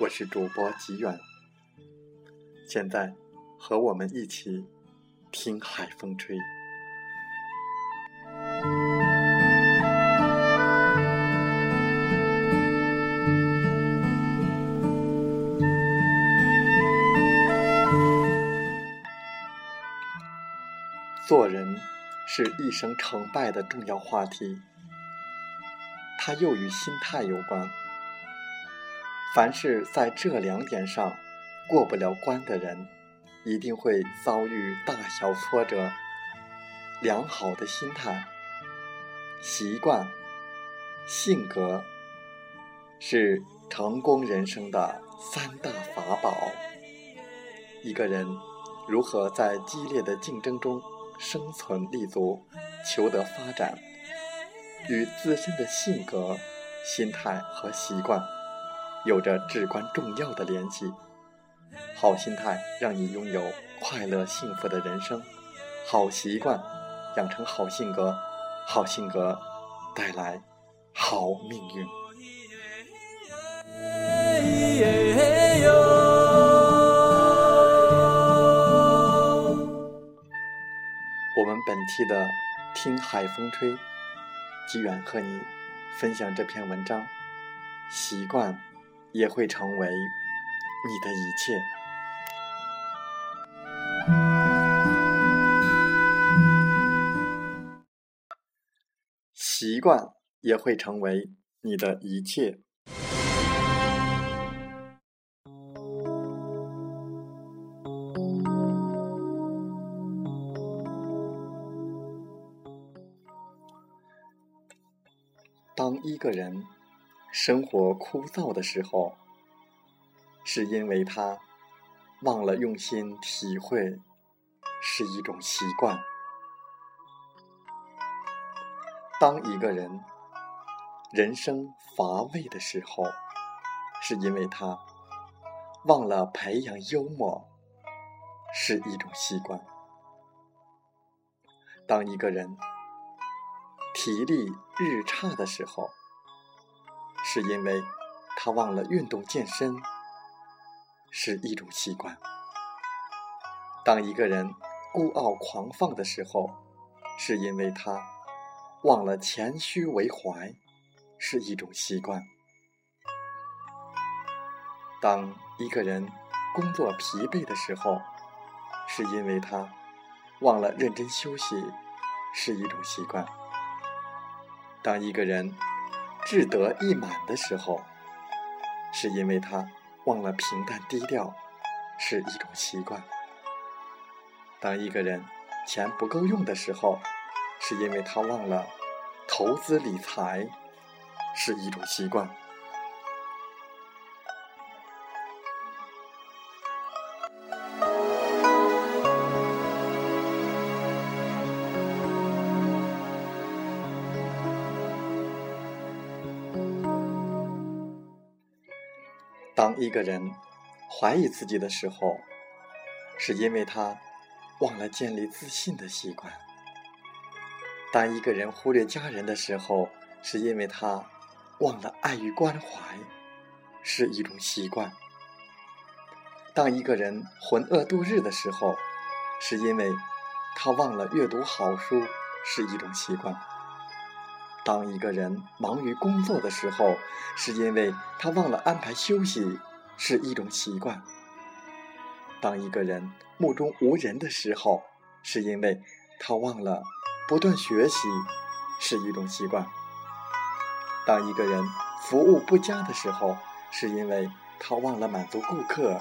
我是主播吉远。现在，和我们一起听海风吹。做人是一生成败的重要话题，它又与心态有关。凡是在这两点上。过不了关的人，一定会遭遇大小挫折。良好的心态、习惯、性格，是成功人生的三大法宝。一个人如何在激烈的竞争中生存立足、求得发展，与自身的性格、心态和习惯有着至关重要的联系。好心态让你拥有快乐幸福的人生，好习惯养成好性格，好性格带来好命运。我们本期的听海风吹，机缘和你分享这篇文章，习惯也会成为你的一切。习惯也会成为你的一切。当一个人生活枯燥的时候，是因为他忘了用心体会，是一种习惯。当一个人人生乏味的时候，是因为他忘了培养幽默是一种习惯；当一个人体力日差的时候，是因为他忘了运动健身是一种习惯；当一个人孤傲狂放的时候，是因为他。忘了谦虚为怀是一种习惯。当一个人工作疲惫的时候，是因为他忘了认真休息是一种习惯。当一个人志得意满的时候，是因为他忘了平淡低调是一种习惯。当一个人钱不够用的时候，是因为他忘了投资理财是一种习惯。一个人怀疑自己的时候，是因为他忘了建立自信的习惯。当一个人忽略家人的时候，是因为他忘了爱与关怀是一种习惯；当一个人浑噩度日的时候，是因为他忘了阅读好书是一种习惯；当一个人忙于工作的时候，是因为他忘了安排休息是一种习惯；当一个人目中无人的时候，是因为他忘了。不断学习是一种习惯。当一个人服务不佳的时候，是因为他忘了满足顾客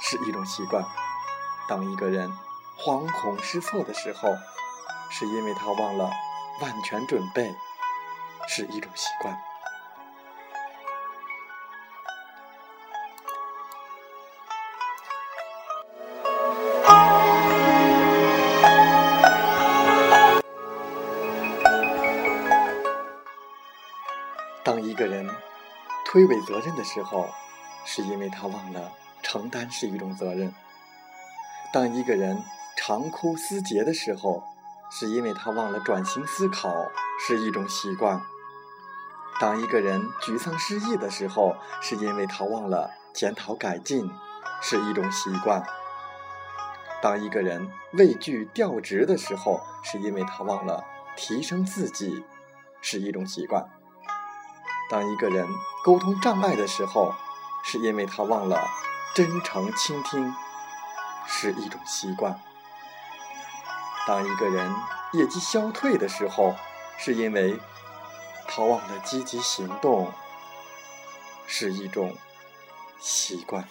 是一种习惯。当一个人惶恐失措的时候，是因为他忘了万全准备是一种习惯。当一个人推诿责任的时候，是因为他忘了承担是一种责任；当一个人长哭思竭的时候，是因为他忘了转型思考是一种习惯；当一个人沮丧失意的时候，是因为他忘了检讨改进是一种习惯；当一个人畏惧调职的时候，是因为他忘了提升自己是一种习惯。当一个人沟通障碍的时候，是因为他忘了真诚倾听是一种习惯；当一个人业绩消退的时候，是因为他忘了积极行动是一种习惯。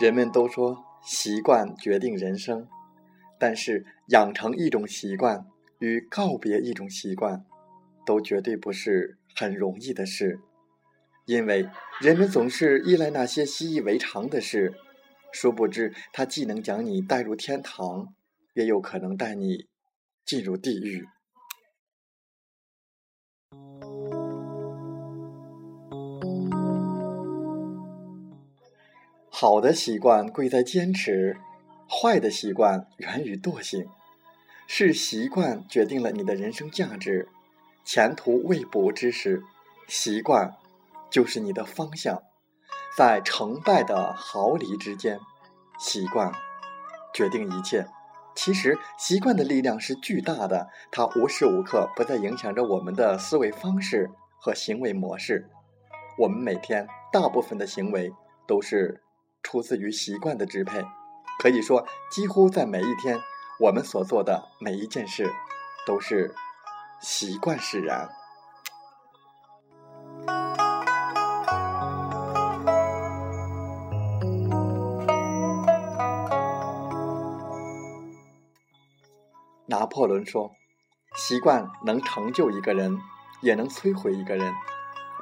人们都说习惯决定人生，但是养成一种习惯与告别一种习惯，都绝对不是很容易的事。因为人们总是依赖那些习以为常的事，殊不知它既能将你带入天堂，也有可能带你进入地狱。好的习惯贵在坚持，坏的习惯源于惰性。是习惯决定了你的人生价值，前途未卜之时，习惯就是你的方向。在成败的毫厘之间，习惯决定一切。其实，习惯的力量是巨大的，它无时无刻不在影响着我们的思维方式和行为模式。我们每天大部分的行为都是。出自于习惯的支配，可以说，几乎在每一天，我们所做的每一件事，都是习惯使然。拿破仑说：“习惯能成就一个人，也能摧毁一个人。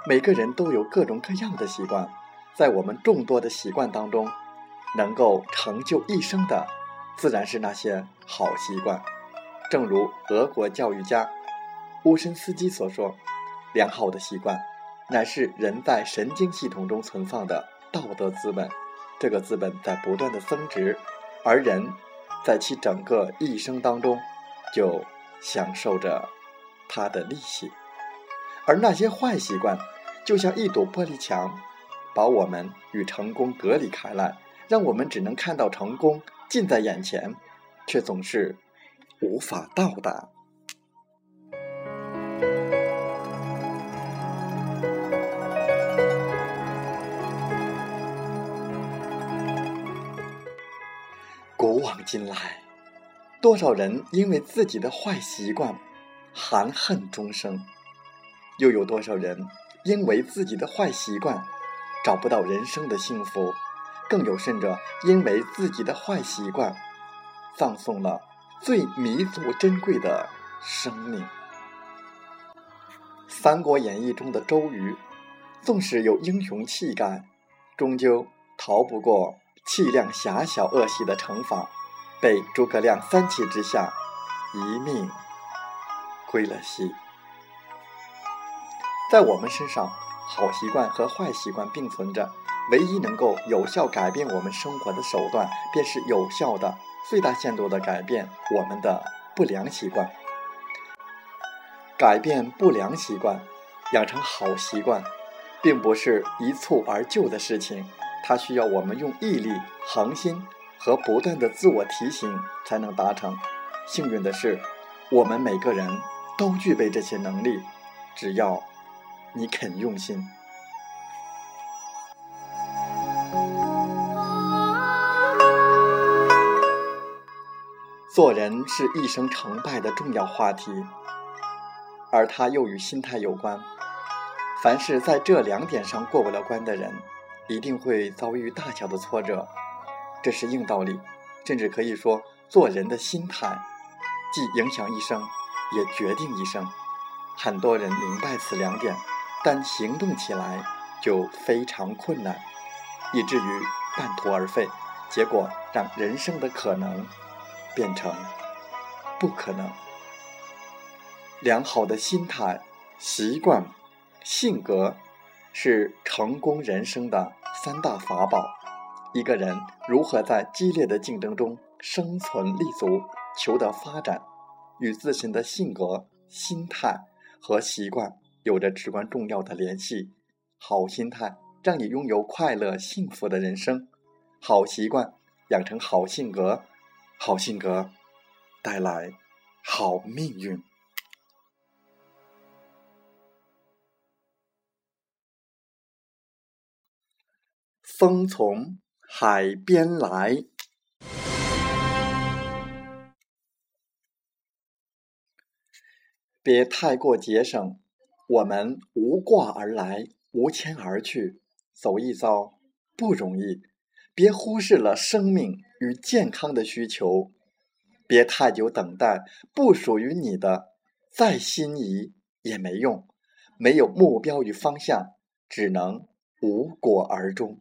每个人都有各种各样的习惯。”在我们众多的习惯当中，能够成就一生的，自然是那些好习惯。正如俄国教育家乌申斯基所说：“良好的习惯，乃是人在神经系统中存放的道德资本。这个资本在不断的增值，而人在其整个一生当中，就享受着它的利息。而那些坏习惯，就像一堵玻璃墙。”把我们与成功隔离开来，让我们只能看到成功近在眼前，却总是无法到达。古往今来，多少人因为自己的坏习惯含恨终生，又有多少人因为自己的坏习惯？找不到人生的幸福，更有甚者，因为自己的坏习惯，葬送了最弥足珍贵的生命。《三国演义》中的周瑜，纵使有英雄气概，终究逃不过气量狭小恶习的惩罚，被诸葛亮三气之下，一命归了西。在我们身上。好习惯和坏习惯并存着，唯一能够有效改变我们生活的手段，便是有效的、最大限度的改变我们的不良习惯。改变不良习惯，养成好习惯，并不是一蹴而就的事情，它需要我们用毅力、恒心和不断的自我提醒才能达成。幸运的是，我们每个人都具备这些能力，只要。你肯用心。做人是一生成败的重要话题，而它又与心态有关。凡是在这两点上过不了关的人，一定会遭遇大小的挫折，这是硬道理。甚至可以说，做人的心态，既影响一生，也决定一生。很多人明白此两点。但行动起来就非常困难，以至于半途而废。结果让人生的可能变成不可能。良好的心态、习惯、性格是成功人生的三大法宝。一个人如何在激烈的竞争中生存立足、求得发展，与自身的性格、心态和习惯有着至关重要的联系。好心态让你拥有快乐幸福的人生，好习惯养成好性格，好性格带来好命运。风从海边来，别太过节省。我们无挂而来，无牵而去，走一遭不容易。别忽视了生命与健康的需求，别太久等待不属于你的，再心仪也没用。没有目标与方向，只能无果而终。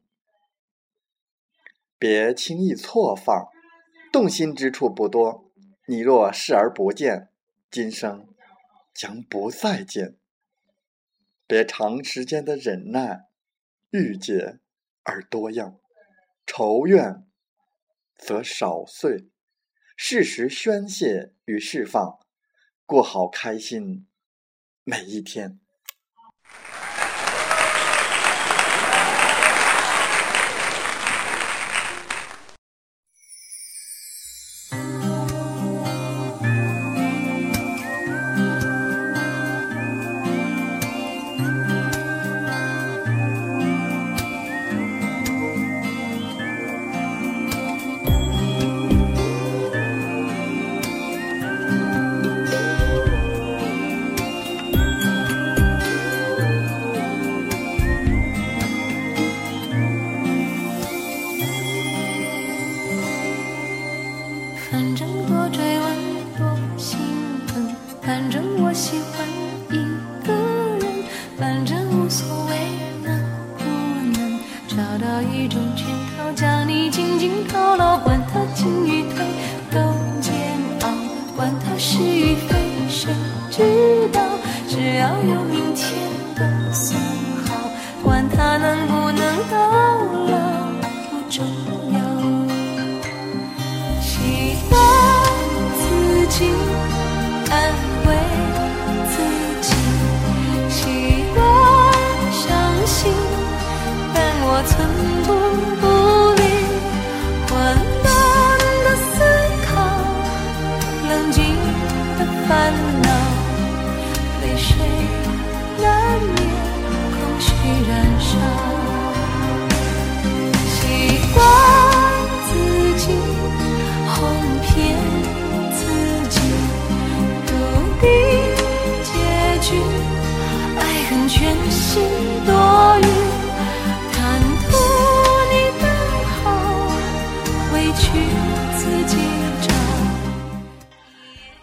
别轻易错放，动心之处不多。你若视而不见，今生将不再见。别长时间的忍耐，郁结而多样，仇怨则少碎。适时宣泄与释放，过好开心每一天。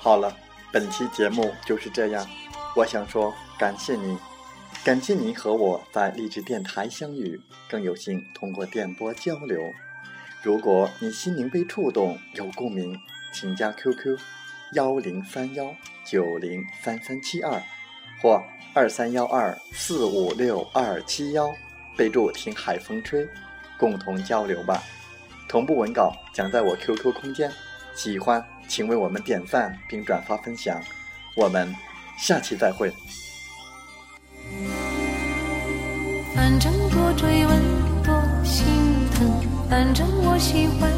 好了，本期节目就是这样。我想说，感谢您，感谢您和我在励志电台相遇，更有幸通过电波交流。如果你心灵被触动，有共鸣，请加 QQ：幺零三幺九零三三七二或二三幺二四五六二七幺，备注“听海风吹”，共同交流吧。同步文稿将在我 QQ 空间，喜欢。请为我们点赞并转发分享，我们下期再会。反正多追问多心疼，反正我喜欢